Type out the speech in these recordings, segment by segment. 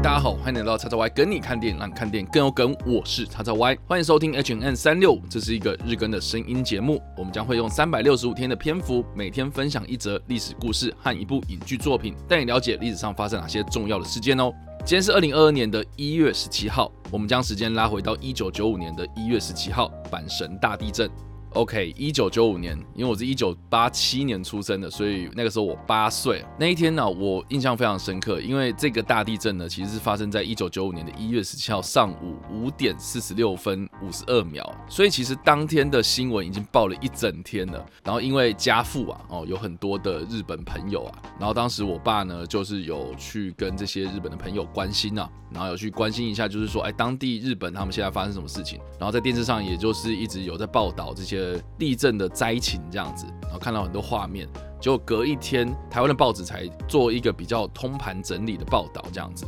大家好欢迎来到叉叉 Y 跟你看电影，让看电影更有梗。我是叉叉 Y，欢迎收听 H N N 三六，这是一个日更的声音节目。我们将会用三百六十五天的篇幅，每天分享一则历史故事和一部影剧作品，带你了解历史上发生哪些重要的事件哦。今天是二零二二年的一月十七号，我们将时间拉回到一九九五年的一月十七号，阪神大地震。OK，一九九五年，因为我是一九八七年出生的，所以那个时候我八岁。那一天呢，我印象非常深刻，因为这个大地震呢，其实是发生在一九九五年的一月十七号上午五点四十六分五十二秒。所以其实当天的新闻已经报了一整天了。然后因为家父啊，哦，有很多的日本朋友啊，然后当时我爸呢，就是有去跟这些日本的朋友关心啊，然后有去关心一下，就是说，哎，当地日本他们现在发生什么事情？然后在电视上，也就是一直有在报道这些。地震的灾情这样子，然后看到很多画面，结果隔一天，台湾的报纸才做一个比较通盘整理的报道这样子。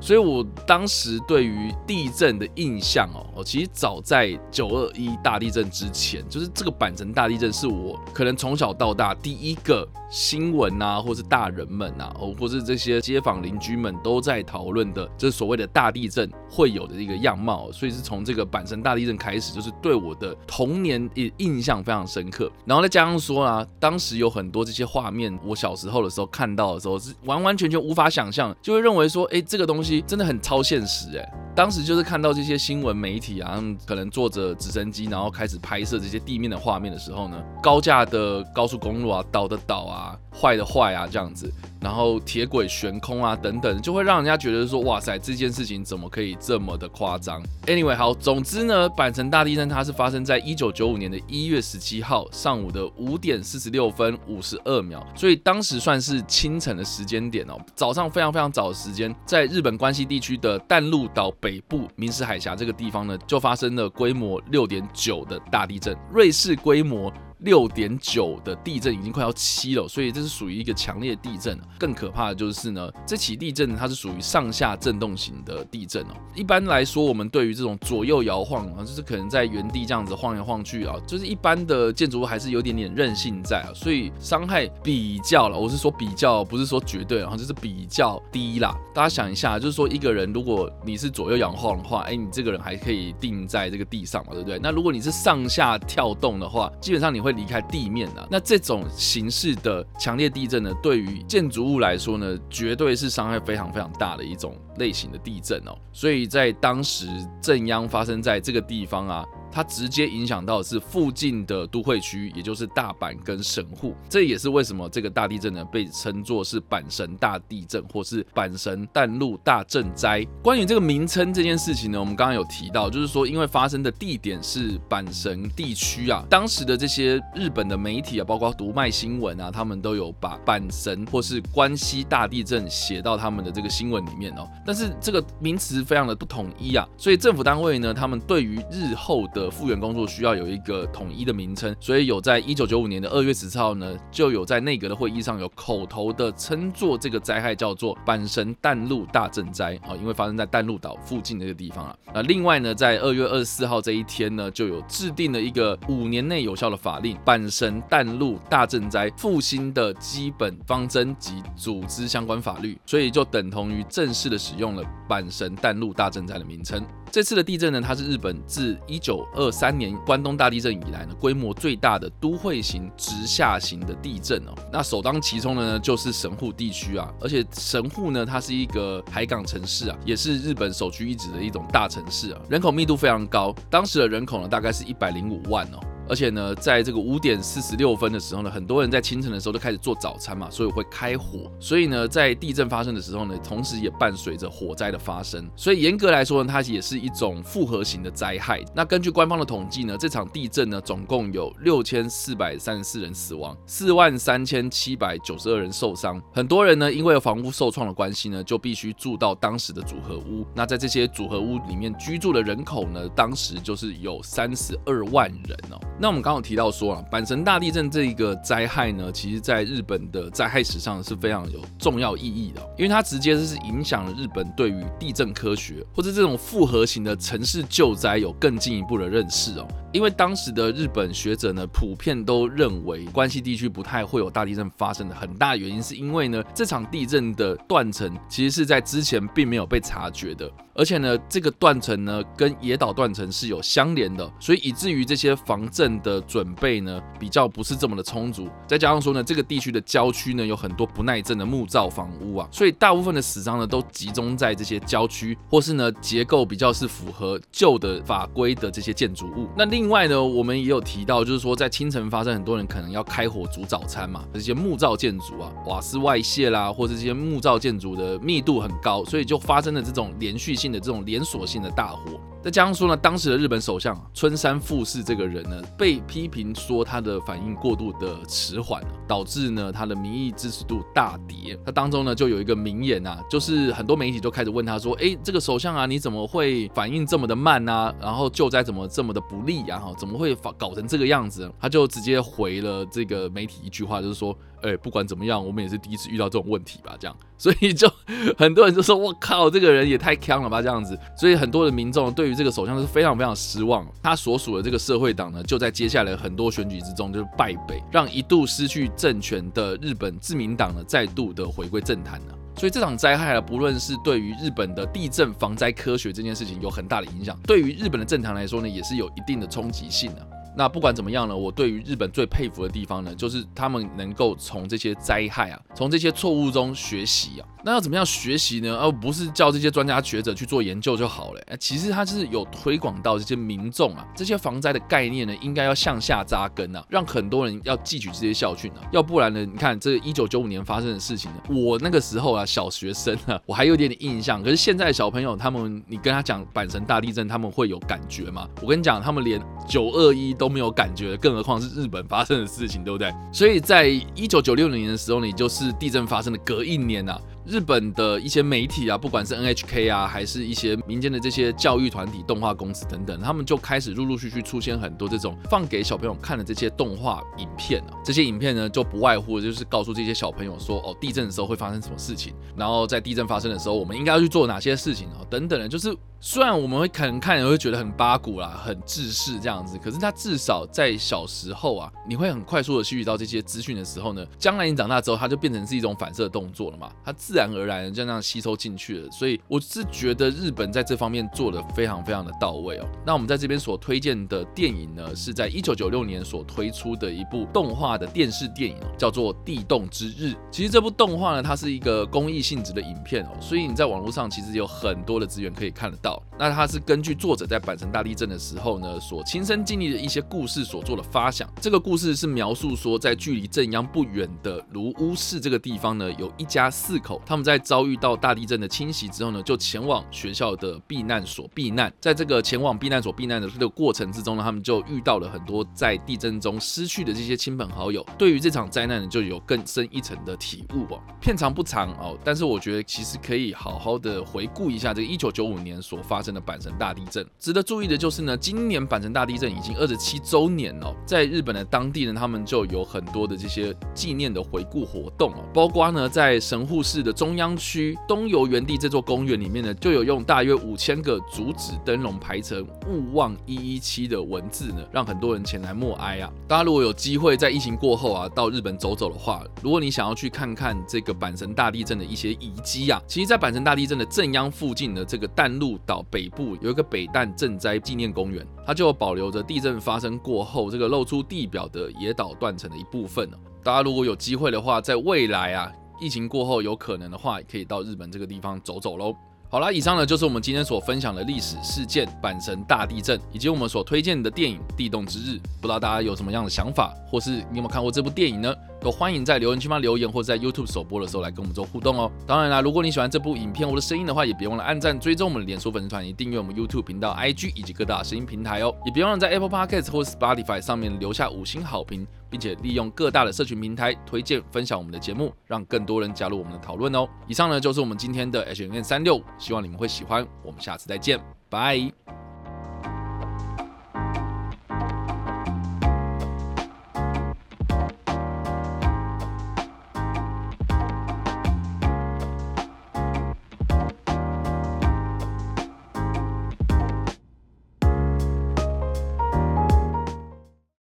所以我当时对于地震的印象哦，其实早在九二一大地震之前，就是这个阪神大地震是我可能从小到大第一个新闻啊，或是大人们啊，哦，或是这些街坊邻居们都在讨论的，这所谓的大地震会有的一个样貌。所以是从这个阪神大地震开始，就是对我的童年印印象非常深刻。然后再加上说啊，当时有很多这些画面，我小时候的时候看到的时候是完完全全无法想象，就会认为说，哎，这个东西。真的很超现实哎！当时就是看到这些新闻媒体啊，可能坐着直升机，然后开始拍摄这些地面的画面的时候呢，高架的高速公路啊，倒的倒啊，坏的坏啊，这样子。然后铁轨悬空啊，等等，就会让人家觉得说，哇塞，这件事情怎么可以这么的夸张？Anyway，好，总之呢，阪神大地震它是发生在一九九五年的一月十七号上午的五点四十六分五十二秒，所以当时算是清晨的时间点哦，早上非常非常早的时间，在日本关西地区的淡路岛北部明石海峡这个地方呢，就发生了规模六点九的大地震，瑞士规模。六点九的地震已经快要七了，所以这是属于一个强烈地震。更可怕的就是呢，这起地震它是属于上下震动型的地震哦。一般来说，我们对于这种左右摇晃啊，就是可能在原地这样子晃来晃去啊，就是一般的建筑物还是有点点韧性在啊，所以伤害比较了。我是说比较，不是说绝对，然后就是比较低啦。大家想一下，就是说一个人如果你是左右摇晃的话，哎，你这个人还可以定在这个地上嘛，对不对？那如果你是上下跳动的话，基本上你会。离开地面的那这种形式的强烈地震呢，对于建筑物来说呢，绝对是伤害非常非常大的一种类型的地震哦。所以在当时震央发生在这个地方啊。它直接影响到的是附近的都会区，也就是大阪跟神户。这也是为什么这个大地震呢被称作是阪神大地震，或是阪神淡路大震灾。关于这个名称这件事情呢，我们刚刚有提到，就是说因为发生的地点是阪神地区啊，当时的这些日本的媒体啊，包括读卖新闻啊，他们都有把阪神或是关西大地震写到他们的这个新闻里面哦。但是这个名词非常的不统一啊，所以政府单位呢，他们对于日后的的复原工作需要有一个统一的名称，所以有在一九九五年的二月十四号呢，就有在内阁的会议上有口头的称作这个灾害叫做阪神淡路大震灾啊，因为发生在淡路岛附近的一个地方啊。那另外呢，在二月二十四号这一天呢，就有制定了一个五年内有效的法令《阪神淡路大震灾复兴的基本方针及组织相关法律》，所以就等同于正式的使用了阪神淡路大震灾的名称。这次的地震呢，它是日本自一九二三年关东大地震以来呢，规模最大的都会型直下型的地震哦。那首当其冲的呢，就是神户地区啊，而且神户呢，它是一个海港城市啊，也是日本首屈一指的一种大城市啊，人口密度非常高，当时的人口呢，大概是一百零五万哦。而且呢，在这个五点四十六分的时候呢，很多人在清晨的时候都开始做早餐嘛，所以会开火。所以呢，在地震发生的时候呢，同时也伴随着火灾的发生。所以严格来说呢，它也是一种复合型的灾害。那根据官方的统计呢，这场地震呢，总共有六千四百三十四人死亡，四万三千七百九十二人受伤。很多人呢，因为房屋受创的关系呢，就必须住到当时的组合屋。那在这些组合屋里面居住的人口呢，当时就是有三十二万人哦。那我们刚刚提到说啊，阪神大地震这一个灾害呢，其实在日本的灾害史上是非常有重要意义的，因为它直接是影响了日本对于地震科学或者这种复合型的城市救灾有更进一步的认识哦。因为当时的日本学者呢，普遍都认为关西地区不太会有大地震发生的很大原因，是因为呢，这场地震的断层其实是在之前并没有被察觉的。而且呢，这个断层呢跟野岛断层是有相连的，所以以至于这些防震的准备呢比较不是这么的充足。再加上说呢，这个地区的郊区呢有很多不耐震的木造房屋啊，所以大部分的死伤呢都集中在这些郊区，或是呢结构比较是符合旧的法规的这些建筑物。那另另外呢，我们也有提到，就是说在清晨发生，很多人可能要开火煮早餐嘛，这些木造建筑啊，瓦斯外泄啦，或者这些木造建筑的密度很高，所以就发生了这种连续性的这种连锁性的大火。再加上说呢，当时的日本首相春山富士这个人呢，被批评说他的反应过度的迟缓，导致呢他的民意支持度大跌。他当中呢就有一个名言啊，就是很多媒体就开始问他说：“哎，这个首相啊，你怎么会反应这么的慢啊？然后救灾怎么这么的不利呀？哈，怎么会搞成这个样子？”他就直接回了这个媒体一句话，就是说。哎，不管怎么样，我们也是第一次遇到这种问题吧？这样，所以就很多人就说：“我靠，这个人也太强了吧！”这样子，所以很多的民众对于这个首相是非常非常失望。他所属的这个社会党呢，就在接下来很多选举之中就是败北，让一度失去政权的日本自民党呢再度的回归政坛呢。所以这场灾害啊，不论是对于日本的地震防灾科学这件事情有很大的影响，对于日本的政坛来说呢，也是有一定的冲击性的。那不管怎么样呢，我对于日本最佩服的地方呢，就是他们能够从这些灾害啊，从这些错误中学习啊。那要怎么样学习呢？而不是叫这些专家学者去做研究就好了。其实它是有推广到这些民众啊，这些防灾的概念呢，应该要向下扎根啊，让很多人要汲取这些教训啊。要不然呢，你看这一九九五年发生的事情呢，我那个时候啊，小学生啊，我还有点点印象。可是现在小朋友他们，你跟他讲阪神大地震，他们会有感觉吗？我跟你讲，他们连九二一都没有感觉，更何况是日本发生的事情，对不对？所以在一九九六年的时候呢，也就是地震发生的隔一年啊。日本的一些媒体啊，不管是 NHK 啊，还是一些民间的这些教育团体、动画公司等等，他们就开始陆陆续续出现很多这种放给小朋友看的这些动画影片啊。这些影片呢，就不外乎就是告诉这些小朋友说，哦，地震的时候会发生什么事情，然后在地震发生的时候，我们应该要去做哪些事情啊，等等的，就是。虽然我们会可能看人会觉得很八股啦，很自视这样子，可是他至少在小时候啊，你会很快速的吸取到这些资讯的时候呢，将来你长大之后，它就变成是一种反射动作了嘛，它自然而然就这样吸收进去了。所以我是觉得日本在这方面做的非常非常的到位哦。那我们在这边所推荐的电影呢，是在一九九六年所推出的一部动画的电视电影哦，叫做《地动之日》。其实这部动画呢，它是一个公益性质的影片哦，所以你在网络上其实有很多的资源可以看得到。那它是根据作者在阪神大地震的时候呢，所亲身经历的一些故事所做的发想。这个故事是描述说，在距离震央不远的卢屋市这个地方呢，有一家四口，他们在遭遇到大地震的侵袭之后呢，就前往学校的避难所避难。在这个前往避难所避难的这个过程之中呢，他们就遇到了很多在地震中失去的这些亲朋好友。对于这场灾难呢，就有更深一层的体悟哦。片长不长哦，但是我觉得其实可以好好的回顾一下这个一九九五年所。发生了阪神大地震，值得注意的就是呢，今年阪神大地震已经二十七周年了，在日本的当地呢，他们就有很多的这些纪念的回顾活动哦，包括呢，在神户市的中央区东游园地这座公园里面呢，就有用大约五千个竹子灯笼排成“勿忘一一七”的文字呢，让很多人前来默哀啊。大家如果有机会在疫情过后啊，到日本走走的话，如果你想要去看看这个阪神大地震的一些遗迹啊，其实，在阪神大地震的正央附近的这个淡路岛北部有一个北淡赈灾纪念公园，它就保留着地震发生过后这个露出地表的野岛断层的一部分大家如果有机会的话，在未来啊，疫情过后有可能的话，可以到日本这个地方走走喽。好啦，以上呢就是我们今天所分享的历史事件——阪神大地震，以及我们所推荐的电影《地动之日》。不知道大家有什么样的想法，或是你有没有看过这部电影呢？都欢迎在留言区方留言，或者在 YouTube 首播的时候来跟我们做互动哦。当然啦，如果你喜欢这部影片或者声音的话，也别忘了按赞、追踪我们的脸书粉丝团，以及订阅我们 YouTube 频道、IG 以及各大声音平台哦。也别忘了在 Apple Podcast 或 Spotify 上面留下五星好评。并且利用各大的社群平台推荐分享我们的节目，让更多人加入我们的讨论哦。以上呢就是我们今天的 H N 三六，希望你们会喜欢。我们下次再见，拜。